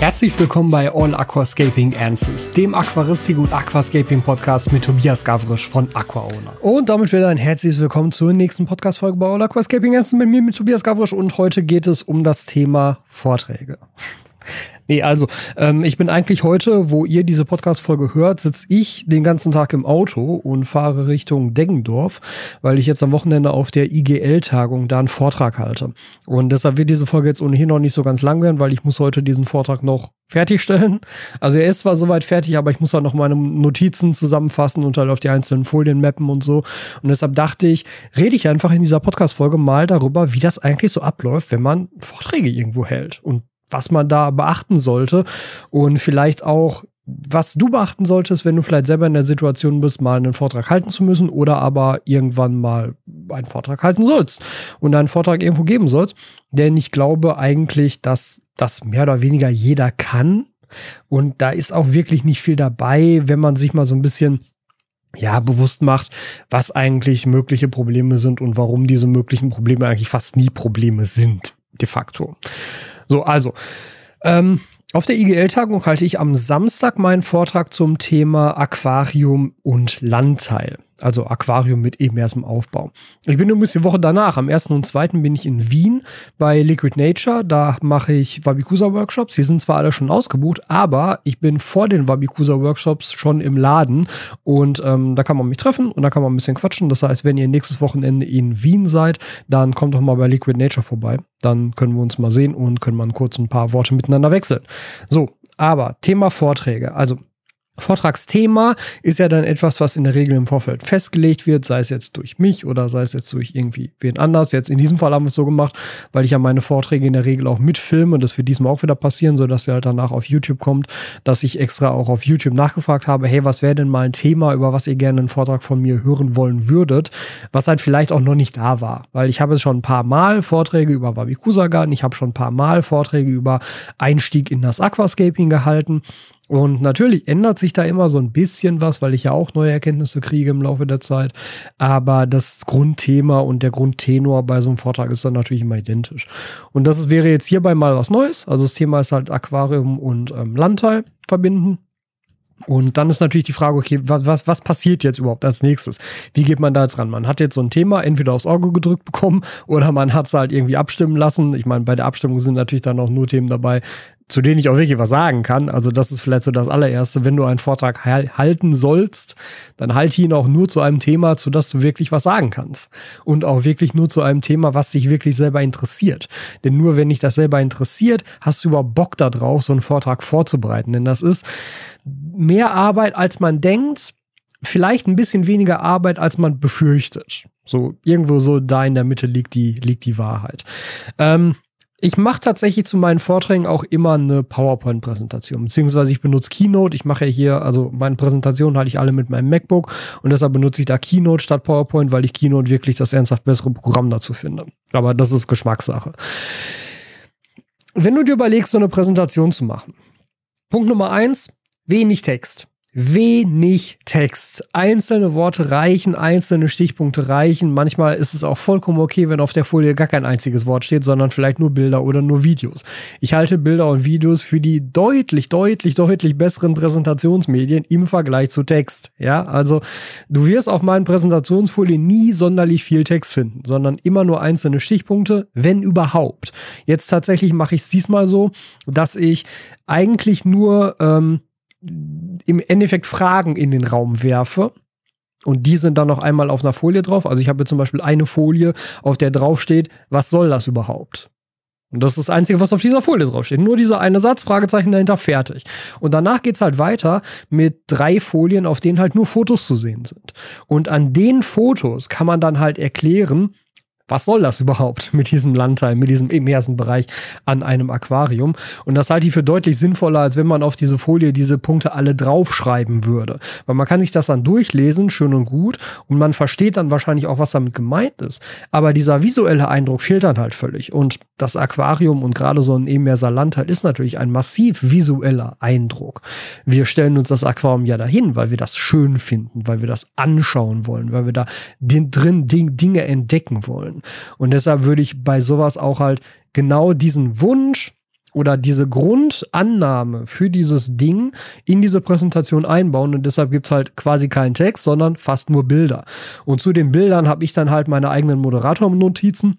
Herzlich willkommen bei All Aquascaping Answers, dem Aquaristik und Aquascaping Podcast mit Tobias Gavrisch von AquaOwner. Und damit wieder ein herzliches Willkommen zur nächsten Podcast-Folge bei All Aquascaping Answers mit mir, mit Tobias Gavrisch. Und heute geht es um das Thema Vorträge. Nee, also ähm, ich bin eigentlich heute, wo ihr diese Podcast-Folge hört, sitze ich den ganzen Tag im Auto und fahre Richtung Deggendorf, weil ich jetzt am Wochenende auf der IGL-Tagung da einen Vortrag halte. Und deshalb wird diese Folge jetzt ohnehin noch nicht so ganz lang werden, weil ich muss heute diesen Vortrag noch fertigstellen. Also er ist zwar soweit fertig, aber ich muss halt noch meine Notizen zusammenfassen und halt auf die einzelnen Folien mappen und so. Und deshalb dachte ich, rede ich einfach in dieser Podcast-Folge mal darüber, wie das eigentlich so abläuft, wenn man Vorträge irgendwo hält. Und was man da beachten sollte und vielleicht auch, was du beachten solltest, wenn du vielleicht selber in der Situation bist, mal einen Vortrag halten zu müssen oder aber irgendwann mal einen Vortrag halten sollst und einen Vortrag irgendwo geben sollst. Denn ich glaube eigentlich, dass das mehr oder weniger jeder kann. Und da ist auch wirklich nicht viel dabei, wenn man sich mal so ein bisschen ja, bewusst macht, was eigentlich mögliche Probleme sind und warum diese möglichen Probleme eigentlich fast nie Probleme sind, de facto. So, also, ähm, auf der IGL-Tagung halte ich am Samstag meinen Vortrag zum Thema Aquarium und Landteil also Aquarium mit eben ebenerstem Aufbau. Ich bin übrigens die Woche danach, am 1. und 2. bin ich in Wien bei Liquid Nature. Da mache ich Wabikusa-Workshops. Die sind zwar alle schon ausgebucht, aber ich bin vor den Wabikusa-Workshops schon im Laden und ähm, da kann man mich treffen und da kann man ein bisschen quatschen. Das heißt, wenn ihr nächstes Wochenende in Wien seid, dann kommt doch mal bei Liquid Nature vorbei. Dann können wir uns mal sehen und können mal kurz ein paar Worte miteinander wechseln. So, aber Thema Vorträge. Also Vortragsthema ist ja dann etwas, was in der Regel im Vorfeld festgelegt wird, sei es jetzt durch mich oder sei es jetzt durch irgendwie wen anders. Jetzt in diesem Fall haben wir es so gemacht, weil ich ja meine Vorträge in der Regel auch mitfilme. Das wird diesmal auch wieder passieren, sodass sie halt danach auf YouTube kommt, dass ich extra auch auf YouTube nachgefragt habe, hey, was wäre denn mal ein Thema, über was ihr gerne einen Vortrag von mir hören wollen würdet, was halt vielleicht auch noch nicht da war. Weil ich habe es schon ein paar Mal Vorträge über Wabikusa Garten, ich habe schon ein paar Mal Vorträge über Einstieg in das Aquascaping gehalten und natürlich ändert sich da immer so ein bisschen was, weil ich ja auch neue Erkenntnisse kriege im Laufe der Zeit. Aber das Grundthema und der Grundtenor bei so einem Vortrag ist dann natürlich immer identisch. Und das wäre jetzt hierbei mal was Neues. Also das Thema ist halt Aquarium und ähm, Landteil verbinden. Und dann ist natürlich die Frage, okay, was, was, was passiert jetzt überhaupt als nächstes? Wie geht man da jetzt ran? Man hat jetzt so ein Thema entweder aufs Auge gedrückt bekommen oder man hat es halt irgendwie abstimmen lassen. Ich meine, bei der Abstimmung sind natürlich dann auch nur Themen dabei, zu denen ich auch wirklich was sagen kann. Also das ist vielleicht so das allererste. Wenn du einen Vortrag halten sollst, dann halte ihn auch nur zu einem Thema, zu das du wirklich was sagen kannst. Und auch wirklich nur zu einem Thema, was dich wirklich selber interessiert. Denn nur wenn dich das selber interessiert, hast du überhaupt Bock darauf, so einen Vortrag vorzubereiten. Denn das ist mehr Arbeit, als man denkt. Vielleicht ein bisschen weniger Arbeit, als man befürchtet. So irgendwo so da in der Mitte liegt die, liegt die Wahrheit. Ähm, ich mache tatsächlich zu meinen Vorträgen auch immer eine PowerPoint-Präsentation, beziehungsweise ich benutze Keynote. Ich mache ja hier, also meine Präsentationen halte ich alle mit meinem MacBook und deshalb benutze ich da Keynote statt PowerPoint, weil ich Keynote wirklich das ernsthaft bessere Programm dazu finde. Aber das ist Geschmackssache. Wenn du dir überlegst, so eine Präsentation zu machen, Punkt Nummer eins, wenig Text wenig Text. Einzelne Worte reichen, einzelne Stichpunkte reichen. Manchmal ist es auch vollkommen okay, wenn auf der Folie gar kein einziges Wort steht, sondern vielleicht nur Bilder oder nur Videos. Ich halte Bilder und Videos für die deutlich, deutlich, deutlich besseren Präsentationsmedien im Vergleich zu Text. Ja, also du wirst auf meinen Präsentationsfolien nie sonderlich viel Text finden, sondern immer nur einzelne Stichpunkte, wenn überhaupt. Jetzt tatsächlich mache ich es diesmal so, dass ich eigentlich nur ähm, im Endeffekt Fragen in den Raum werfe. Und die sind dann noch einmal auf einer Folie drauf. Also ich habe zum Beispiel eine Folie, auf der drauf steht, was soll das überhaupt? Und das ist das Einzige, was auf dieser Folie draufsteht. Nur dieser eine Satz, Fragezeichen dahinter, fertig. Und danach geht's halt weiter mit drei Folien, auf denen halt nur Fotos zu sehen sind. Und an den Fotos kann man dann halt erklären, was soll das überhaupt mit diesem Landteil, mit diesem immersen Bereich an einem Aquarium? Und das halte ich für deutlich sinnvoller, als wenn man auf diese Folie diese Punkte alle draufschreiben würde. Weil man kann sich das dann durchlesen, schön und gut, und man versteht dann wahrscheinlich auch, was damit gemeint ist. Aber dieser visuelle Eindruck fehlt dann halt völlig. Und das Aquarium und gerade so ein immerser Landteil ist natürlich ein massiv visueller Eindruck. Wir stellen uns das Aquarium ja dahin, weil wir das schön finden, weil wir das anschauen wollen, weil wir da drin Dinge entdecken wollen. Und deshalb würde ich bei sowas auch halt genau diesen Wunsch oder diese Grundannahme für dieses Ding in diese Präsentation einbauen und deshalb gibt es halt quasi keinen Text, sondern fast nur Bilder. Und zu den Bildern habe ich dann halt meine eigenen Moderator-Notizen.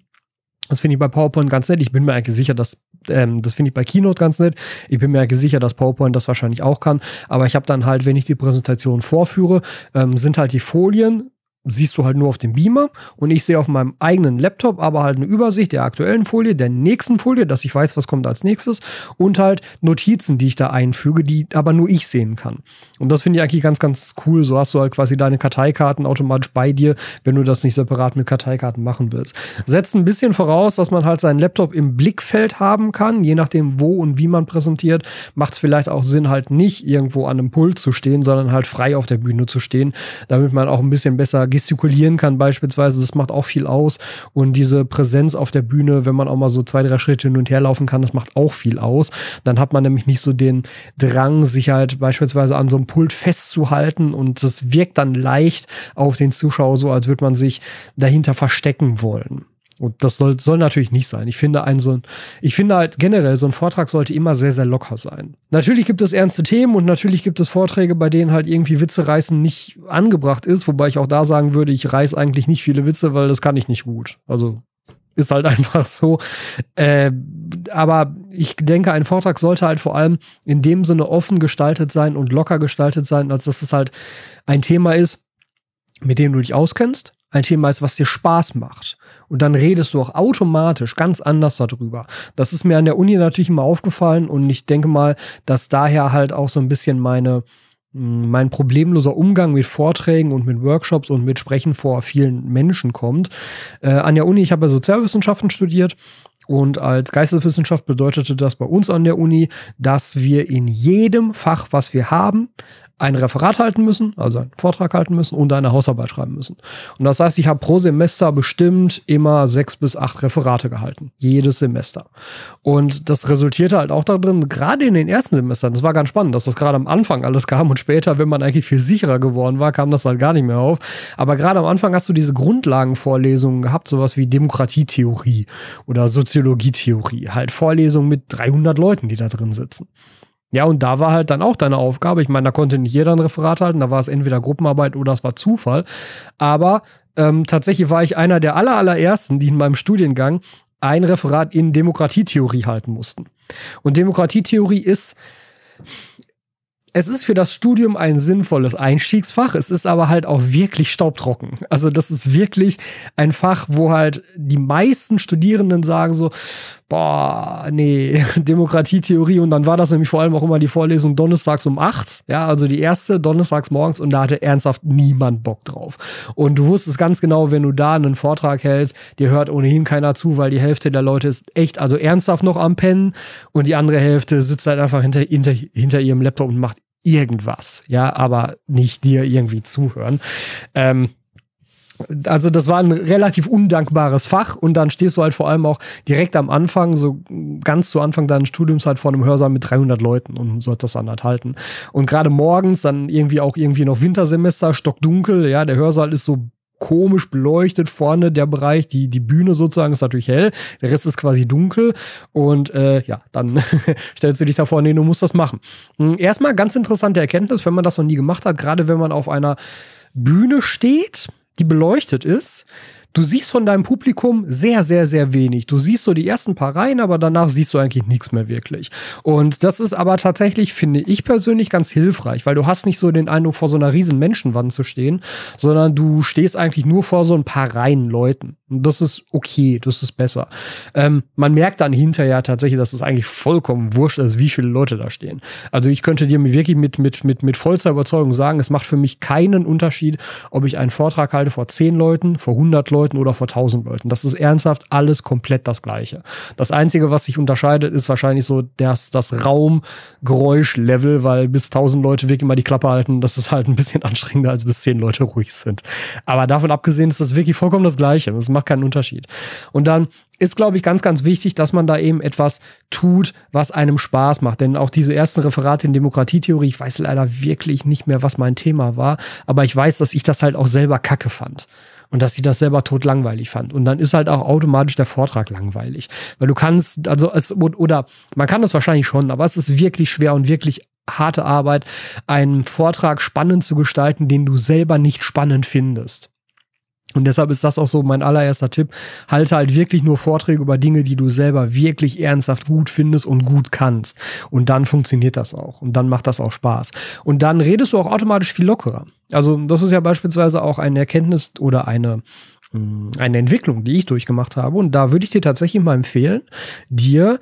Das finde ich bei PowerPoint ganz nett. Ich bin mir eigentlich sicher, dass ähm, das finde ich bei Keynote ganz nett. Ich bin mir eigentlich sicher, dass PowerPoint das wahrscheinlich auch kann. Aber ich habe dann halt, wenn ich die Präsentation vorführe, ähm, sind halt die Folien siehst du halt nur auf dem Beamer und ich sehe auf meinem eigenen Laptop aber halt eine Übersicht der aktuellen Folie, der nächsten Folie, dass ich weiß, was kommt als nächstes und halt Notizen, die ich da einfüge, die aber nur ich sehen kann. Und das finde ich eigentlich ganz, ganz cool. So hast du halt quasi deine Karteikarten automatisch bei dir, wenn du das nicht separat mit Karteikarten machen willst. Setzt ein bisschen voraus, dass man halt seinen Laptop im Blickfeld haben kann, je nachdem wo und wie man präsentiert, macht es vielleicht auch Sinn, halt nicht irgendwo an einem Pult zu stehen, sondern halt frei auf der Bühne zu stehen, damit man auch ein bisschen besser gestikulieren kann beispielsweise, das macht auch viel aus. Und diese Präsenz auf der Bühne, wenn man auch mal so zwei, drei Schritte hin und her laufen kann, das macht auch viel aus. Dann hat man nämlich nicht so den Drang, sich halt beispielsweise an so einem Pult festzuhalten und das wirkt dann leicht auf den Zuschauer so, als würde man sich dahinter verstecken wollen. Und das soll, soll natürlich nicht sein. Ich finde ein so ein, ich finde halt generell, so ein Vortrag sollte immer sehr, sehr locker sein. Natürlich gibt es ernste Themen und natürlich gibt es Vorträge, bei denen halt irgendwie Witze reißen nicht angebracht ist, wobei ich auch da sagen würde, ich reiß eigentlich nicht viele Witze, weil das kann ich nicht gut. Also ist halt einfach so. Äh, aber ich denke, ein Vortrag sollte halt vor allem in dem Sinne offen gestaltet sein und locker gestaltet sein, als dass es halt ein Thema ist, mit dem du dich auskennst, ein Thema ist, was dir Spaß macht. Und dann redest du auch automatisch ganz anders darüber. Das ist mir an der Uni natürlich immer aufgefallen und ich denke mal, dass daher halt auch so ein bisschen meine, hm, mein problemloser Umgang mit Vorträgen und mit Workshops und mit Sprechen vor vielen Menschen kommt. Äh, an der Uni, ich habe ja Sozialwissenschaften studiert und als Geisteswissenschaft bedeutete das bei uns an der Uni, dass wir in jedem Fach, was wir haben, ein Referat halten müssen, also einen Vortrag halten müssen und eine Hausarbeit schreiben müssen. Und das heißt, ich habe pro Semester bestimmt immer sechs bis acht Referate gehalten. Jedes Semester. Und das resultierte halt auch darin, gerade in den ersten Semestern, das war ganz spannend, dass das gerade am Anfang alles kam und später, wenn man eigentlich viel sicherer geworden war, kam das halt gar nicht mehr auf. Aber gerade am Anfang hast du diese Grundlagenvorlesungen gehabt, sowas wie Demokratietheorie oder Soziologietheorie. Halt Vorlesungen mit 300 Leuten, die da drin sitzen. Ja, und da war halt dann auch deine Aufgabe. Ich meine, da konnte nicht jeder ein Referat halten, da war es entweder Gruppenarbeit oder es war Zufall. Aber ähm, tatsächlich war ich einer der aller, allerersten, die in meinem Studiengang ein Referat in Demokratietheorie halten mussten. Und Demokratietheorie ist, es ist für das Studium ein sinnvolles Einstiegsfach. Es ist aber halt auch wirklich staubtrocken. Also das ist wirklich ein Fach, wo halt die meisten Studierenden sagen so, boah, nee, Demokratietheorie. Und dann war das nämlich vor allem auch immer die Vorlesung donnerstags um acht. Ja, also die erste donnerstags morgens und da hatte ernsthaft niemand Bock drauf. Und du wusstest ganz genau, wenn du da einen Vortrag hältst, dir hört ohnehin keiner zu, weil die Hälfte der Leute ist echt, also ernsthaft noch am Pennen und die andere Hälfte sitzt halt einfach hinter, hinter, hinter ihrem Laptop und macht irgendwas. Ja, aber nicht dir irgendwie zuhören. Ähm, also das war ein relativ undankbares Fach und dann stehst du halt vor allem auch direkt am Anfang, so ganz zu Anfang deines Studiums halt vor einem Hörsaal mit 300 Leuten und sollst das dann halt halten. Und gerade morgens dann irgendwie auch irgendwie noch Wintersemester, stockdunkel, ja, der Hörsaal ist so komisch beleuchtet vorne der Bereich, die, die Bühne sozusagen ist natürlich hell, der Rest ist quasi dunkel und äh, ja, dann stellst du dich da vorne hin und musst das machen. Hm, erstmal ganz interessante Erkenntnis, wenn man das noch nie gemacht hat, gerade wenn man auf einer Bühne steht, die beleuchtet ist, du siehst von deinem Publikum sehr, sehr, sehr wenig. Du siehst so die ersten paar Reihen, aber danach siehst du eigentlich nichts mehr wirklich. Und das ist aber tatsächlich, finde ich persönlich, ganz hilfreich, weil du hast nicht so den Eindruck, vor so einer riesen Menschenwand zu stehen, sondern du stehst eigentlich nur vor so ein paar Reihen Leuten. Das ist okay, das ist besser. Ähm, man merkt dann hinterher tatsächlich, dass es eigentlich vollkommen wurscht ist, wie viele Leute da stehen. Also ich könnte dir wirklich mit, mit, mit, mit vollster Überzeugung sagen, es macht für mich keinen Unterschied, ob ich einen Vortrag halte vor 10 Leuten, vor 100 Leuten oder vor 1000 Leuten. Das ist ernsthaft alles komplett das Gleiche. Das Einzige, was sich unterscheidet, ist wahrscheinlich so das, das Raumgeräuschlevel, weil bis 1000 Leute wirklich mal die Klappe halten, das ist halt ein bisschen anstrengender, als bis 10 Leute ruhig sind. Aber davon abgesehen ist das wirklich vollkommen das Gleiche. Das macht macht keinen Unterschied. Und dann ist, glaube ich, ganz, ganz wichtig, dass man da eben etwas tut, was einem Spaß macht. Denn auch diese ersten Referate in Demokratietheorie, ich weiß leider wirklich nicht mehr, was mein Thema war, aber ich weiß, dass ich das halt auch selber kacke fand. und dass sie das selber tot langweilig fand. Und dann ist halt auch automatisch der Vortrag langweilig. Weil du kannst, also es, oder man kann das wahrscheinlich schon, aber es ist wirklich schwer und wirklich harte Arbeit, einen Vortrag spannend zu gestalten, den du selber nicht spannend findest. Und deshalb ist das auch so mein allererster Tipp. Halte halt wirklich nur Vorträge über Dinge, die du selber wirklich ernsthaft gut findest und gut kannst. Und dann funktioniert das auch. Und dann macht das auch Spaß. Und dann redest du auch automatisch viel lockerer. Also das ist ja beispielsweise auch eine Erkenntnis oder eine, hm, eine Entwicklung, die ich durchgemacht habe. Und da würde ich dir tatsächlich mal empfehlen, dir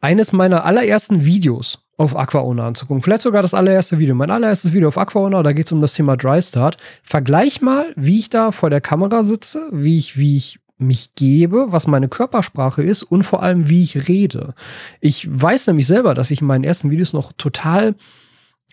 eines meiner allerersten Videos auf Aquaona anzugucken. Vielleicht sogar das allererste Video. Mein allererstes Video auf Aquaona, da geht es um das Thema Dry Start. Vergleich mal, wie ich da vor der Kamera sitze, wie ich, wie ich mich gebe, was meine Körpersprache ist und vor allem, wie ich rede. Ich weiß nämlich selber, dass ich in meinen ersten Videos noch total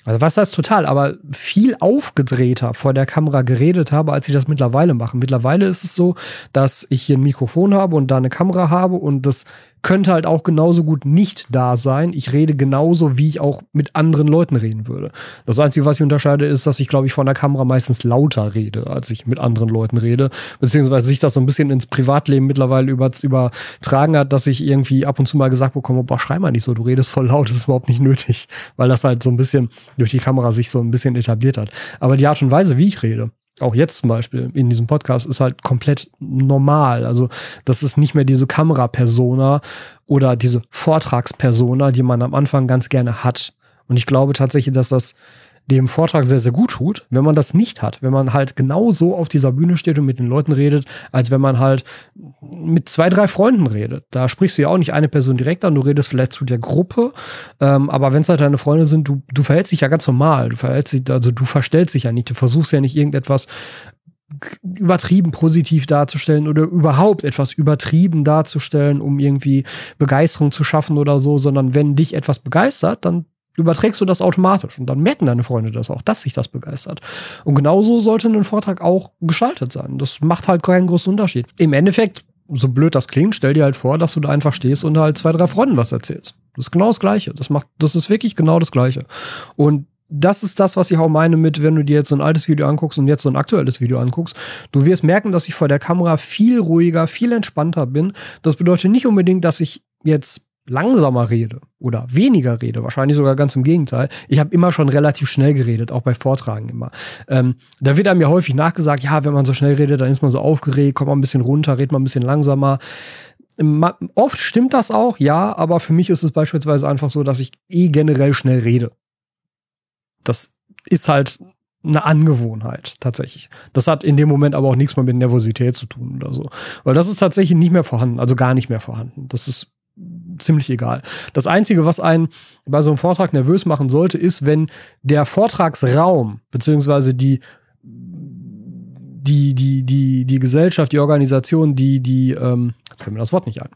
also was heißt total, aber viel aufgedrehter vor der Kamera geredet habe, als ich das mittlerweile mache. Mittlerweile ist es so, dass ich hier ein Mikrofon habe und da eine Kamera habe und das könnte halt auch genauso gut nicht da sein. Ich rede genauso, wie ich auch mit anderen Leuten reden würde. Das Einzige, was ich unterscheide, ist, dass ich, glaube ich, vor der Kamera meistens lauter rede, als ich mit anderen Leuten rede. Beziehungsweise sich das so ein bisschen ins Privatleben mittlerweile über, übertragen hat, dass ich irgendwie ab und zu mal gesagt bekomme, boah, schrei mal nicht so, du redest voll laut, das ist überhaupt nicht nötig. Weil das halt so ein bisschen durch die Kamera sich so ein bisschen etabliert hat. Aber die Art und Weise, wie ich rede, auch jetzt zum Beispiel in diesem Podcast, ist halt komplett normal. Also das ist nicht mehr diese Kamerapersona oder diese Vortragspersona, die man am Anfang ganz gerne hat. Und ich glaube tatsächlich, dass das dem Vortrag sehr, sehr gut tut, wenn man das nicht hat. Wenn man halt genau so auf dieser Bühne steht und mit den Leuten redet, als wenn man halt mit zwei, drei Freunden redet. Da sprichst du ja auch nicht eine Person direkt an, du redest vielleicht zu der Gruppe, ähm, aber wenn es halt deine Freunde sind, du, du verhältst dich ja ganz normal. Du verhältst dich, also du verstellst dich ja nicht, du versuchst ja nicht irgendetwas übertrieben positiv darzustellen oder überhaupt etwas übertrieben darzustellen, um irgendwie Begeisterung zu schaffen oder so, sondern wenn dich etwas begeistert, dann überträgst du das automatisch und dann merken deine Freunde das auch, dass sich das begeistert. Und genauso sollte ein Vortrag auch gestaltet sein. Das macht halt keinen großen Unterschied. Im Endeffekt, so blöd das klingt, stell dir halt vor, dass du da einfach stehst und halt zwei, drei Freunden was erzählst. Das ist genau das Gleiche. Das macht, das ist wirklich genau das Gleiche. Und das ist das, was ich auch meine mit, wenn du dir jetzt so ein altes Video anguckst und jetzt so ein aktuelles Video anguckst. Du wirst merken, dass ich vor der Kamera viel ruhiger, viel entspannter bin. Das bedeutet nicht unbedingt, dass ich jetzt langsamer rede oder weniger rede, wahrscheinlich sogar ganz im Gegenteil. Ich habe immer schon relativ schnell geredet, auch bei Vortragen immer. Ähm, da wird einem ja häufig nachgesagt, ja, wenn man so schnell redet, dann ist man so aufgeregt, kommt man ein bisschen runter, redet man ein bisschen langsamer. Oft stimmt das auch, ja, aber für mich ist es beispielsweise einfach so, dass ich eh generell schnell rede. Das ist halt eine Angewohnheit tatsächlich. Das hat in dem Moment aber auch nichts mehr mit Nervosität zu tun oder so. Weil das ist tatsächlich nicht mehr vorhanden, also gar nicht mehr vorhanden. Das ist ziemlich egal. Das Einzige, was einen bei so einem Vortrag nervös machen sollte, ist, wenn der Vortragsraum beziehungsweise die die, die, die, die Gesellschaft, die Organisation, die, die, ähm, jetzt fällt mir das Wort nicht ein.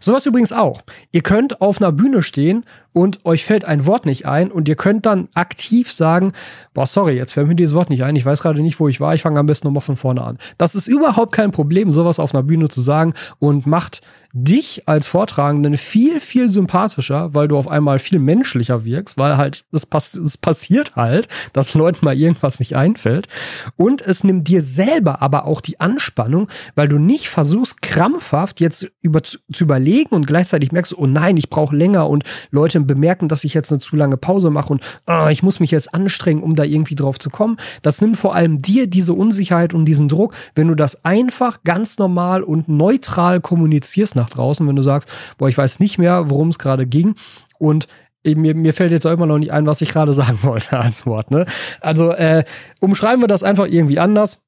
Sowas übrigens auch. Ihr könnt auf einer Bühne stehen und euch fällt ein Wort nicht ein und ihr könnt dann aktiv sagen, boah, sorry, jetzt fällt mir dieses Wort nicht ein, ich weiß gerade nicht, wo ich war, ich fange am besten nochmal von vorne an. Das ist überhaupt kein Problem, sowas auf einer Bühne zu sagen und macht dich als Vortragenden viel, viel sympathischer, weil du auf einmal viel menschlicher wirkst, weil halt, es, pass passiert halt, dass Leuten mal irgendwas nicht einfällt. Und es nimmt dir selber aber auch die Anspannung, weil du nicht versuchst, krampfhaft jetzt über, zu, zu überlegen und gleichzeitig merkst, oh nein, ich brauche länger und Leute bemerken, dass ich jetzt eine zu lange Pause mache und oh, ich muss mich jetzt anstrengen, um da irgendwie drauf zu kommen. Das nimmt vor allem dir diese Unsicherheit und diesen Druck, wenn du das einfach ganz normal und neutral kommunizierst nach draußen, wenn du sagst, boah, ich weiß nicht mehr, worum es gerade ging und mir, mir fällt jetzt auch immer noch nicht ein, was ich gerade sagen wollte als Wort. Ne? Also äh, umschreiben wir das einfach irgendwie anders.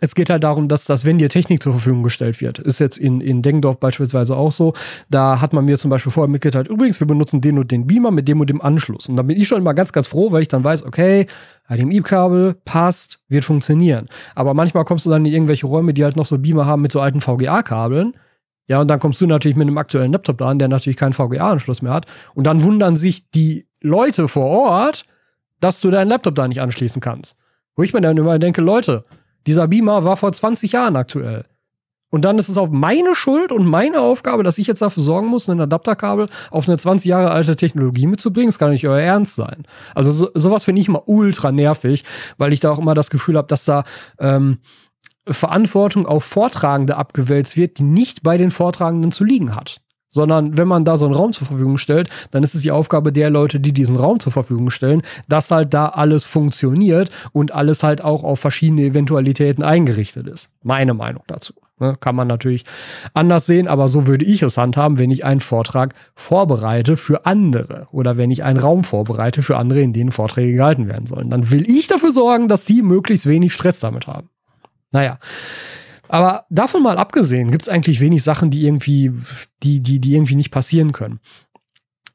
Es geht halt darum, dass das, wenn dir Technik zur Verfügung gestellt wird, ist jetzt in, in Dengdorf beispielsweise auch so, da hat man mir zum Beispiel vorher mitgeteilt, übrigens, wir benutzen den und den Beamer mit dem und dem Anschluss. Und da bin ich schon immer ganz, ganz froh, weil ich dann weiß, okay, HDMI-Kabel passt, wird funktionieren. Aber manchmal kommst du dann in irgendwelche Räume, die halt noch so Beamer haben mit so alten VGA-Kabeln ja, und dann kommst du natürlich mit einem aktuellen Laptop da an, der natürlich keinen VGA-Anschluss mehr hat. Und dann wundern sich die Leute vor Ort, dass du deinen Laptop da nicht anschließen kannst. Wo ich mir dann immer denke, Leute, dieser Beamer war vor 20 Jahren aktuell. Und dann ist es auch meine Schuld und meine Aufgabe, dass ich jetzt dafür sorgen muss, ein Adapterkabel auf eine 20 Jahre alte Technologie mitzubringen. Das kann nicht euer Ernst sein. Also so, sowas finde ich immer ultra nervig, weil ich da auch immer das Gefühl habe, dass da ähm, Verantwortung auf Vortragende abgewälzt wird, die nicht bei den Vortragenden zu liegen hat. Sondern wenn man da so einen Raum zur Verfügung stellt, dann ist es die Aufgabe der Leute, die diesen Raum zur Verfügung stellen, dass halt da alles funktioniert und alles halt auch auf verschiedene Eventualitäten eingerichtet ist. Meine Meinung dazu. Ne, kann man natürlich anders sehen, aber so würde ich es handhaben, wenn ich einen Vortrag vorbereite für andere oder wenn ich einen Raum vorbereite für andere, in denen Vorträge gehalten werden sollen. Dann will ich dafür sorgen, dass die möglichst wenig Stress damit haben. Naja. Aber davon mal abgesehen, gibt es eigentlich wenig Sachen, die irgendwie, die, die, die irgendwie nicht passieren können.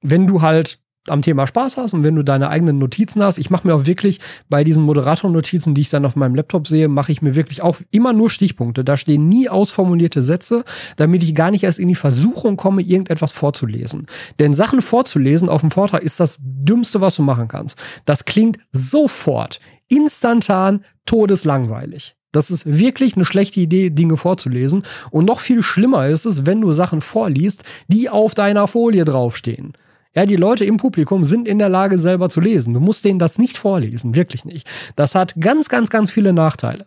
Wenn du halt am Thema Spaß hast und wenn du deine eigenen Notizen hast, ich mache mir auch wirklich bei diesen Moderator-Notizen, die ich dann auf meinem Laptop sehe, mache ich mir wirklich auch immer nur Stichpunkte. Da stehen nie ausformulierte Sätze, damit ich gar nicht erst in die Versuchung komme, irgendetwas vorzulesen. Denn Sachen vorzulesen auf dem Vortrag ist das Dümmste, was du machen kannst. Das klingt sofort, instantan, todeslangweilig. Das ist wirklich eine schlechte Idee, Dinge vorzulesen. Und noch viel schlimmer ist es, wenn du Sachen vorliest, die auf deiner Folie draufstehen. Ja, die Leute im Publikum sind in der Lage, selber zu lesen. Du musst denen das nicht vorlesen, wirklich nicht. Das hat ganz, ganz, ganz viele Nachteile.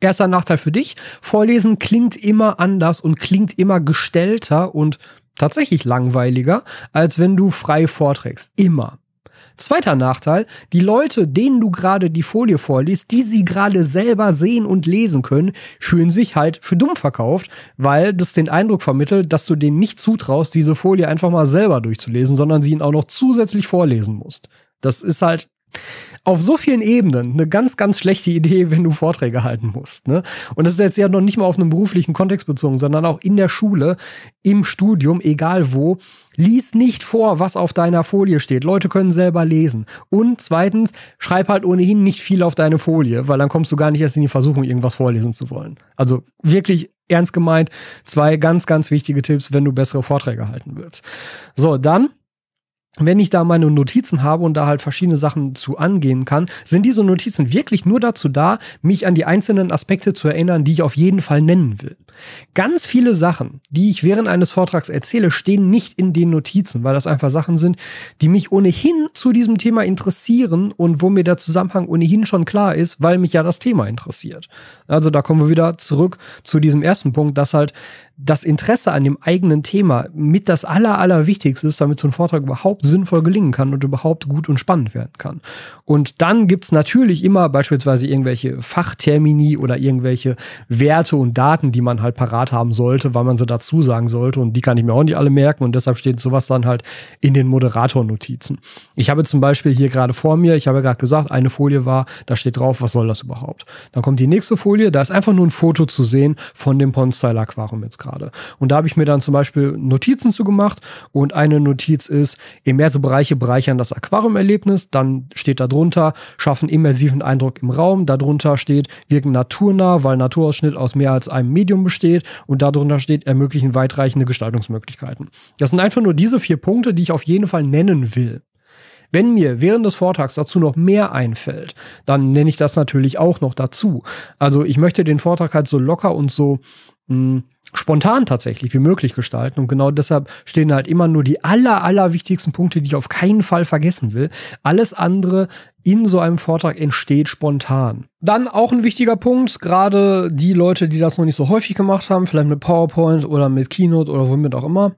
Erster Nachteil für dich, Vorlesen klingt immer anders und klingt immer gestellter und tatsächlich langweiliger, als wenn du frei vorträgst. Immer. Zweiter Nachteil, die Leute, denen du gerade die Folie vorliest, die sie gerade selber sehen und lesen können, fühlen sich halt für dumm verkauft, weil das den Eindruck vermittelt, dass du denen nicht zutraust, diese Folie einfach mal selber durchzulesen, sondern sie ihnen auch noch zusätzlich vorlesen musst. Das ist halt auf so vielen Ebenen eine ganz, ganz schlechte Idee, wenn du Vorträge halten musst. Ne? Und das ist jetzt ja noch nicht mal auf einen beruflichen Kontext bezogen, sondern auch in der Schule, im Studium, egal wo. Lies nicht vor, was auf deiner Folie steht. Leute können selber lesen. Und zweitens, schreib halt ohnehin nicht viel auf deine Folie, weil dann kommst du gar nicht erst in die Versuchung, irgendwas vorlesen zu wollen. Also wirklich ernst gemeint, zwei ganz, ganz wichtige Tipps, wenn du bessere Vorträge halten willst. So, dann wenn ich da meine Notizen habe und da halt verschiedene Sachen zu angehen kann, sind diese Notizen wirklich nur dazu da, mich an die einzelnen Aspekte zu erinnern, die ich auf jeden Fall nennen will. Ganz viele Sachen, die ich während eines Vortrags erzähle, stehen nicht in den Notizen, weil das einfach Sachen sind, die mich ohnehin zu diesem Thema interessieren und wo mir der Zusammenhang ohnehin schon klar ist, weil mich ja das Thema interessiert. Also da kommen wir wieder zurück zu diesem ersten Punkt, dass halt das Interesse an dem eigenen Thema mit das Aller, Allerwichtigste ist, damit so ein Vortrag überhaupt sinnvoll gelingen kann und überhaupt gut und spannend werden kann. Und dann gibt es natürlich immer beispielsweise irgendwelche Fachtermini oder irgendwelche Werte und Daten, die man halt parat haben sollte, weil man sie dazu sagen sollte. Und die kann ich mir auch nicht alle merken. Und deshalb steht sowas dann halt in den Moderatornotizen. Ich habe zum Beispiel hier gerade vor mir, ich habe gerade gesagt, eine Folie war, da steht drauf, was soll das überhaupt? Dann kommt die nächste Folie, da ist einfach nur ein Foto zu sehen von dem Pond-Style Aquarium jetzt gerade. Und da habe ich mir dann zum Beispiel Notizen zu gemacht und eine Notiz ist, immerse Bereiche bereichern das Aquariumerlebnis. Dann steht da drunter, schaffen immersiven Eindruck im Raum. Darunter steht, wirken naturnah, weil Naturausschnitt aus mehr als einem Medium besteht. Und darunter steht, ermöglichen weitreichende Gestaltungsmöglichkeiten. Das sind einfach nur diese vier Punkte, die ich auf jeden Fall nennen will. Wenn mir während des Vortrags dazu noch mehr einfällt, dann nenne ich das natürlich auch noch dazu. Also ich möchte den Vortrag halt so locker und so mh, hm, spontan tatsächlich wie möglich gestalten. Und genau deshalb stehen halt immer nur die aller, aller wichtigsten Punkte, die ich auf keinen Fall vergessen will. Alles andere in so einem Vortrag entsteht spontan. Dann auch ein wichtiger Punkt, gerade die Leute, die das noch nicht so häufig gemacht haben, vielleicht mit PowerPoint oder mit Keynote oder womit auch immer.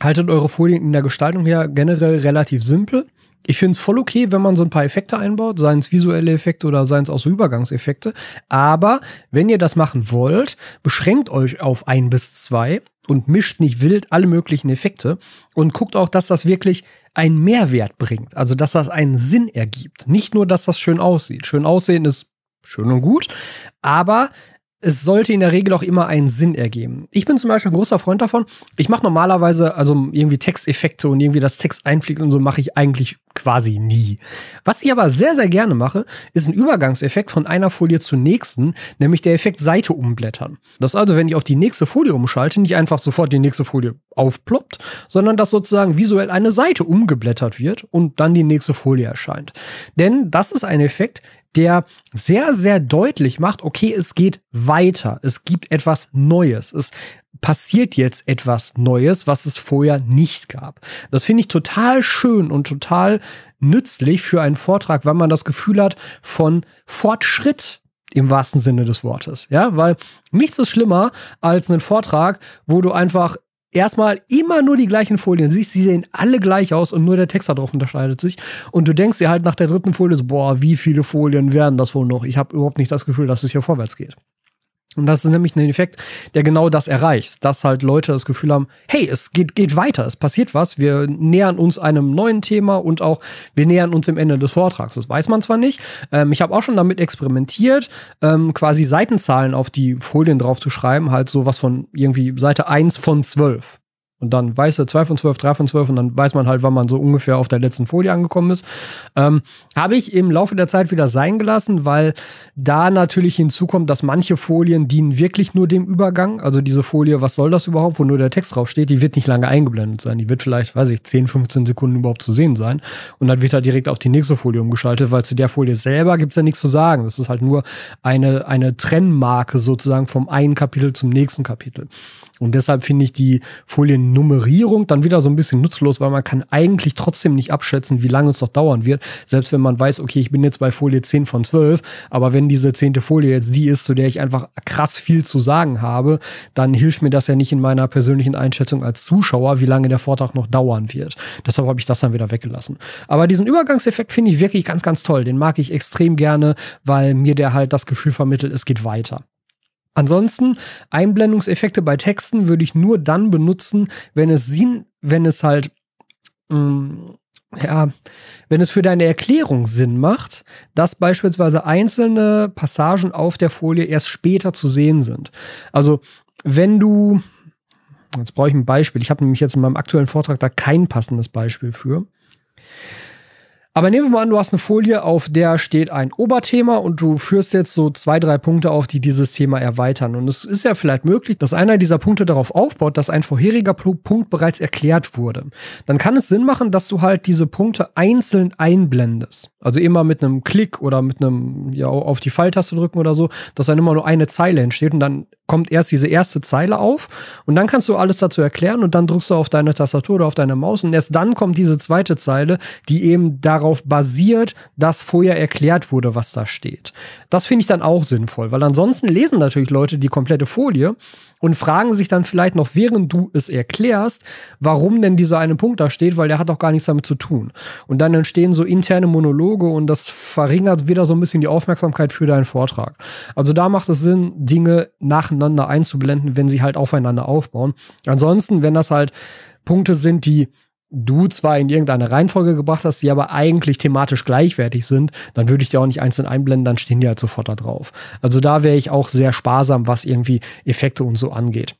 Haltet eure Folien in der Gestaltung her generell relativ simpel. Ich finde es voll okay, wenn man so ein paar Effekte einbaut, seien es visuelle Effekte oder seien es auch so Übergangseffekte. Aber wenn ihr das machen wollt, beschränkt euch auf ein bis zwei und mischt nicht wild alle möglichen Effekte und guckt auch, dass das wirklich einen Mehrwert bringt. Also, dass das einen Sinn ergibt. Nicht nur, dass das schön aussieht. Schön aussehen ist schön und gut, aber es sollte in der Regel auch immer einen Sinn ergeben. Ich bin zum Beispiel ein großer Freund davon. Ich mache normalerweise also irgendwie Texteffekte und irgendwie das Text einfliegt und so mache ich eigentlich quasi nie. Was ich aber sehr, sehr gerne mache, ist ein Übergangseffekt von einer Folie zur nächsten, nämlich der Effekt Seite umblättern. Das also, wenn ich auf die nächste Folie umschalte, nicht einfach sofort die nächste Folie aufploppt, sondern dass sozusagen visuell eine Seite umgeblättert wird und dann die nächste Folie erscheint. Denn das ist ein Effekt, der sehr, sehr deutlich macht, okay, es geht weiter, es gibt etwas Neues, es passiert jetzt etwas Neues, was es vorher nicht gab. Das finde ich total schön und total nützlich für einen Vortrag, weil man das Gefühl hat von Fortschritt Im wahrsten Sinne des Wortes. Ja, weil nichts ist schlimmer als einen Vortrag, wo du einfach erstmal immer nur die gleichen Folien siehst. Sie sehen alle gleich aus und nur der Text darauf unterscheidet sich. Und du denkst dir halt nach der dritten Folie so, boah, wie viele Folien werden das wohl noch? Ich habe überhaupt nicht das Gefühl, dass es hier vorwärts geht. Und das ist nämlich ein Effekt, der genau das erreicht, dass halt Leute das Gefühl haben, hey, es geht, geht weiter, es passiert was, wir nähern uns einem neuen Thema und auch wir nähern uns dem Ende des Vortrags. Das weiß man zwar nicht. Ähm, ich habe auch schon damit experimentiert, ähm, quasi Seitenzahlen auf die Folien drauf zu schreiben, halt so was von irgendwie Seite 1 von 12. Und dann weiß er 2 von 12, 3 von 12 und dann weiß man halt, wann man so ungefähr auf der letzten Folie angekommen ist. Ähm, Habe ich im Laufe der Zeit wieder sein gelassen, weil da natürlich hinzukommt, dass manche Folien dienen wirklich nur dem Übergang. Also diese Folie, was soll das überhaupt, wo nur der Text draufsteht, die wird nicht lange eingeblendet sein. Die wird vielleicht, weiß ich, 10, 15 Sekunden überhaupt zu sehen sein. Und dann wird halt direkt auf die nächste Folie umgeschaltet, weil zu der Folie selber gibt's ja nichts zu sagen. Das ist halt nur eine, eine Trennmarke sozusagen vom einen Kapitel zum nächsten Kapitel. Und deshalb finde ich die Foliennummerierung dann wieder so ein bisschen nutzlos, weil man kann eigentlich trotzdem nicht abschätzen, wie lange es noch dauern wird. Selbst wenn man weiß, okay, ich bin jetzt bei Folie 10 von 12, aber wenn diese zehnte Folie jetzt die ist, zu der ich einfach krass viel zu sagen habe, dann hilft mir das ja nicht in meiner persönlichen Einschätzung als Zuschauer, wie lange der Vortrag noch dauern wird. Deshalb habe ich das dann wieder weggelassen. Aber diesen Übergangseffekt finde ich wirklich ganz, ganz toll. Den mag ich extrem gerne, weil mir der halt das Gefühl vermittelt, es geht weiter. Ansonsten Einblendungseffekte bei Texten würde ich nur dann benutzen, wenn es Sinn, wenn es halt mh, mm, ja, wenn es für deine Erklärung Sinn macht, dass beispielsweise einzelne Passagen auf der Folie erst später zu sehen sind. Also, wenn du, jetzt brauche ich ein Beispiel, ich habe nämlich jetzt in meinem aktuellen Vortrag da kein passendes Beispiel für. Aber nehmen wir mal an, du hast eine Folie, auf der steht ein Oberthema und du führst jetzt so zwei, drei Punkte auf, die dieses Thema erweitern. Und es ist ja vielleicht möglich, dass einer dieser Punkte darauf aufbaut, dass ein vorheriger Punkt bereits erklärt wurde. Dann kann es Sinn machen, dass du halt diese Punkte einzeln einblendest. Also immer mit einem Klick oder mit einem, ja, auf die Pfeiltaste drücken oder so, dass dann immer nur eine Zeile entsteht und dann kommt erst diese erste Zeile auf und dann kannst du alles dazu erklären und dann drückst du auf deine Tastatur oder auf deine Maus und erst dann kommt diese zweite Zeile, die eben darauf basiert, dass vorher erklärt wurde, was da steht. Das finde ich dann auch sinnvoll, weil ansonsten lesen natürlich Leute die komplette Folie und fragen sich dann vielleicht noch, während du es erklärst, warum denn dieser eine Punkt da steht, weil der hat doch gar nichts damit zu tun. Und dann entstehen so interne Monologe und das verringert wieder so ein bisschen die Aufmerksamkeit für deinen Vortrag. Also da macht es Sinn, Dinge nacheinander einzublenden, wenn sie halt aufeinander aufbauen. Ansonsten, wenn das halt Punkte sind, die du zwar in irgendeine Reihenfolge gebracht hast, die aber eigentlich thematisch gleichwertig sind, dann würde ich die auch nicht einzeln einblenden, dann stehen die halt sofort da drauf. Also da wäre ich auch sehr sparsam, was irgendwie Effekte und so angeht.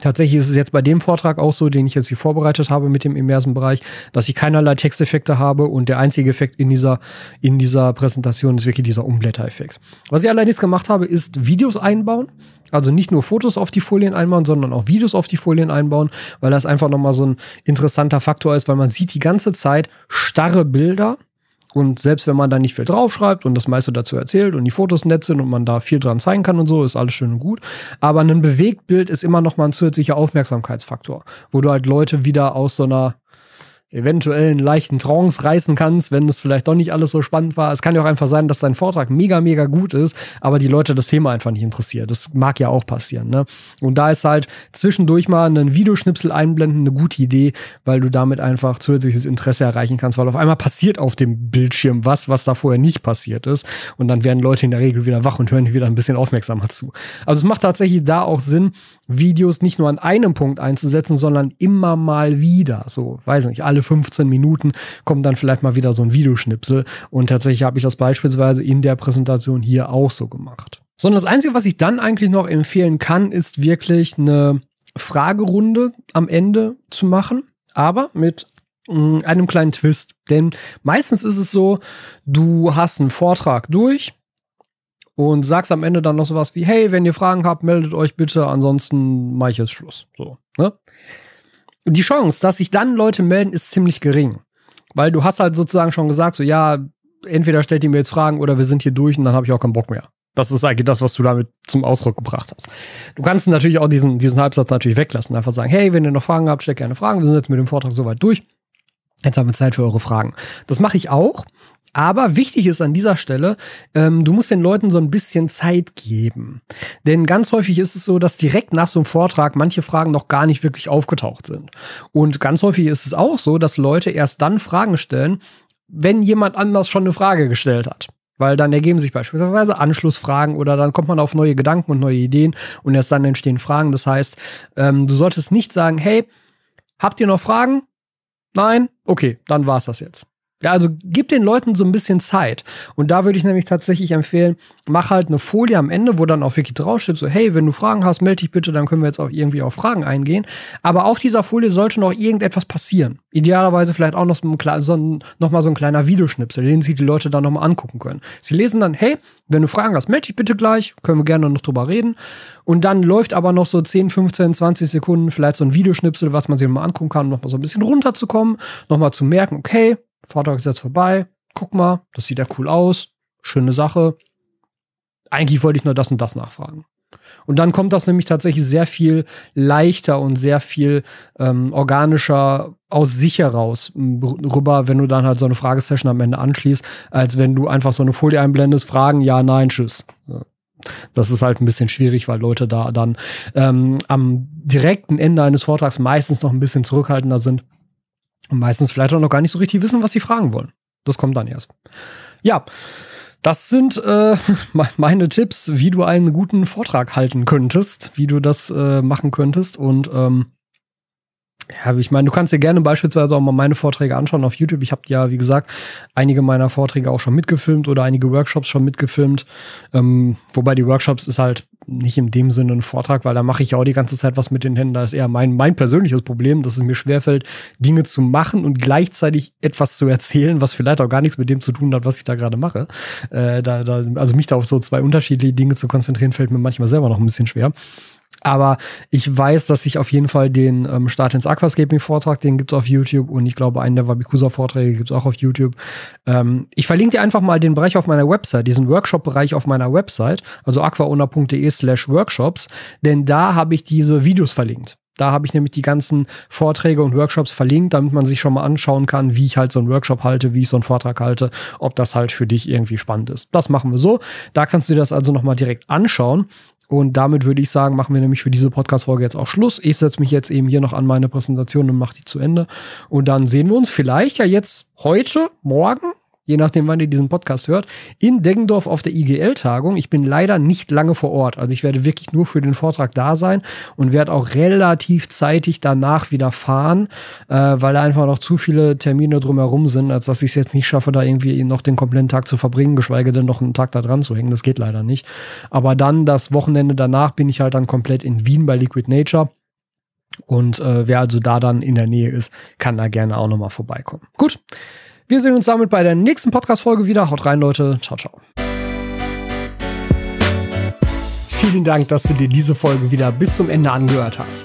Tatsächlich ist es jetzt bei dem Vortrag auch so, den ich jetzt hier vorbereitet habe mit dem immersen Bereich, dass ich keinerlei Texteffekte habe und der einzige Effekt in dieser, in dieser Präsentation ist wirklich dieser Umblättereffekt. Was ich allerdings gemacht habe, ist Videos einbauen. Also nicht nur Fotos auf die Folien einbauen, sondern auch Videos auf die Folien einbauen, weil das einfach nochmal so ein interessanter Faktor ist, weil man sieht die ganze Zeit starre Bilder und selbst wenn man da nicht viel draufschreibt und das meiste dazu erzählt und die Fotos nett sind und man da viel dran zeigen kann und so, ist alles schön und gut. Aber ein Bewegtbild ist immer noch mal ein zusätzlicher Aufmerksamkeitsfaktor, wo du halt Leute wieder aus so einer eventuell einen leichten Trance reißen kannst, wenn es vielleicht doch nicht alles so spannend war. Es kann ja auch einfach sein, dass dein Vortrag mega, mega gut ist, aber die Leute das Thema einfach nicht interessiert. Das mag ja auch passieren. Ne? Und da ist halt zwischendurch mal einen Videoschnipsel einblenden eine gute Idee, weil du damit einfach zusätzliches Interesse erreichen kannst, weil auf einmal passiert auf dem Bildschirm was, was da vorher nicht passiert ist. Und dann werden Leute in der Regel wieder wach und hören wieder ein bisschen aufmerksamer zu. Also es macht tatsächlich da auch Sinn, Videos nicht nur an einem Punkt einzusetzen, sondern immer mal wieder. So, weiß nicht, alle 15 Minuten kommt dann vielleicht mal wieder so ein Videoschnipsel. Und tatsächlich habe ich das beispielsweise in der Präsentation hier auch so gemacht. Sondern das Einzige, was ich dann eigentlich noch empfehlen kann, ist wirklich eine Fragerunde am Ende zu machen, aber mit mm, einem kleinen Twist. Denn meistens ist es so, du hast einen Vortrag durch, und sagst am Ende dann noch sowas wie, hey, wenn ihr Fragen habt, meldet euch bitte, ansonsten mache ich jetzt Schluss. So, ne? Die Chance, dass sich dann Leute melden, ist ziemlich gering. Weil du hast halt sozusagen schon gesagt, so, ja, entweder stellt ihr mir jetzt Fragen oder wir sind hier durch und dann habe ich auch keinen Bock mehr. Das ist eigentlich das, was du damit zum Ausdruck gebracht hast. Du kannst natürlich auch diesen, diesen Halbsatz natürlich weglassen. Einfach sagen, hey, wenn ihr noch Fragen habt, stellt gerne Fragen. Wir sind jetzt mit dem Vortrag soweit durch. Jetzt haben wir Zeit für eure Fragen. Das mache ich auch. Aber wichtig ist an dieser Stelle, ähm, du musst den Leuten so ein bisschen Zeit geben. Denn ganz häufig ist es so, dass direkt nach so einem Vortrag manche Fragen noch gar nicht wirklich aufgetaucht sind. Und ganz häufig ist es auch so, dass Leute erst dann Fragen stellen, wenn jemand anders schon eine Frage gestellt hat. Weil dann ergeben sich beispielsweise Anschlussfragen oder dann kommt man auf neue Gedanken und neue Ideen und erst dann entstehen Fragen. Das heißt, ähm, du solltest nicht sagen, hey, habt ihr noch Fragen? Nein? Okay, dann war's das jetzt. Ja, also gib den Leuten so ein bisschen Zeit. Und da würde ich nämlich tatsächlich empfehlen, mach halt eine Folie am Ende, wo dann auch wirklich draufsteht, so, hey, wenn du Fragen hast, melde dich bitte, dann können wir jetzt auch irgendwie auf Fragen eingehen. Aber auf dieser Folie sollte noch irgendetwas passieren. Idealerweise vielleicht auch noch, so, ein, so ein, noch mal so ein kleiner Videoschnipsel, den sich die Leute dann noch mal angucken können. Sie lesen dann, hey, wenn du Fragen hast, melde dich bitte gleich, können wir gerne noch drüber reden. Und dann läuft aber noch so 10, 15, 20 Sekunden vielleicht so ein Videoschnipsel, was man sich noch mal angucken kann, noch mal so ein bisschen runterzukommen, noch mal zu merken, okay, Vortrag ist jetzt vorbei. Guck mal, das sieht ja cool aus. Schöne Sache. Eigentlich wollte ich nur das und das nachfragen. Und dann kommt das nämlich tatsächlich sehr viel leichter und sehr viel ähm, organischer aus sich heraus rüber, wenn du dann halt so eine Fragesession am Ende anschließt, als wenn du einfach so eine Folie einblendest, Fragen, ja, nein, tschüss. Das ist halt ein bisschen schwierig, weil Leute da dann ähm, am direkten Ende eines Vortrags meistens noch ein bisschen zurückhaltender sind und meistens vielleicht auch noch gar nicht so richtig wissen, was sie fragen wollen. Das kommt dann erst. Ja, das sind äh, meine Tipps, wie du einen guten Vortrag halten könntest, wie du das äh, machen könntest. Und ähm, ja, ich meine, du kannst dir gerne beispielsweise auch mal meine Vorträge anschauen auf YouTube. Ich habe ja, wie gesagt, einige meiner Vorträge auch schon mitgefilmt oder einige Workshops schon mitgefilmt. Ähm, wobei die Workshops ist halt nicht in dem Sinne ein Vortrag, weil da mache ich ja auch die ganze Zeit was mit den Händen. Da ist eher mein, mein persönliches Problem, dass es mir schwerfällt, Dinge zu machen und gleichzeitig etwas zu erzählen, was vielleicht auch gar nichts mit dem zu tun hat, was ich da gerade mache. Äh, da, da, also mich da auf so zwei unterschiedliche Dinge zu konzentrieren, fällt mir manchmal selber noch ein bisschen schwer. Aber ich weiß, dass ich auf jeden Fall den ähm, Start ins Aquascaping-Vortrag, den gibt's auf YouTube und ich glaube, einen der Wabikusa-Vorträge gibt's auch auf YouTube. Ähm, ich verlinke dir einfach mal den Bereich auf meiner Website, diesen Workshop-Bereich auf meiner Website, also aquaona.de slash workshops, denn da habe ich diese Videos verlinkt. Da habe ich nämlich die ganzen Vorträge und Workshops verlinkt, damit man sich schon mal anschauen kann, wie ich halt so einen Workshop halte, wie ich so einen Vortrag halte, ob das halt für dich irgendwie spannend ist. Das machen wir so. Da kannst du dir das also nochmal direkt anschauen. Und damit würde ich sagen, machen wir nämlich für diese Podcast-Folge jetzt auch Schluss. Ich setze mich jetzt eben hier noch an meine Präsentation und mache die zu Ende. Und dann sehen wir uns vielleicht ja jetzt heute, morgen je nachdem, wann ihr diesen Podcast hört, in Deggendorf auf der IGL-Tagung. Ich bin leider nicht lange vor Ort. Also ich werde wirklich nur für den Vortrag da sein und werde auch relativ zeitig danach wieder fahren, äh, weil da einfach noch zu viele Termine drumherum sind, als dass ich es jetzt nicht schaffe, da irgendwie noch den kompletten Tag zu verbringen, geschweige denn noch einen Tag da dran zu hängen. Das geht leider nicht. Aber dann das Wochenende danach bin ich halt dann komplett in Wien bei Liquid Nature. Und äh, wer also da dann in der Nähe ist, kann da gerne auch nochmal vorbeikommen. Gut. Wir sehen uns damit bei der nächsten Podcast-Folge wieder. Haut rein, Leute. Ciao, ciao. Vielen Dank, dass du dir diese Folge wieder bis zum Ende angehört hast.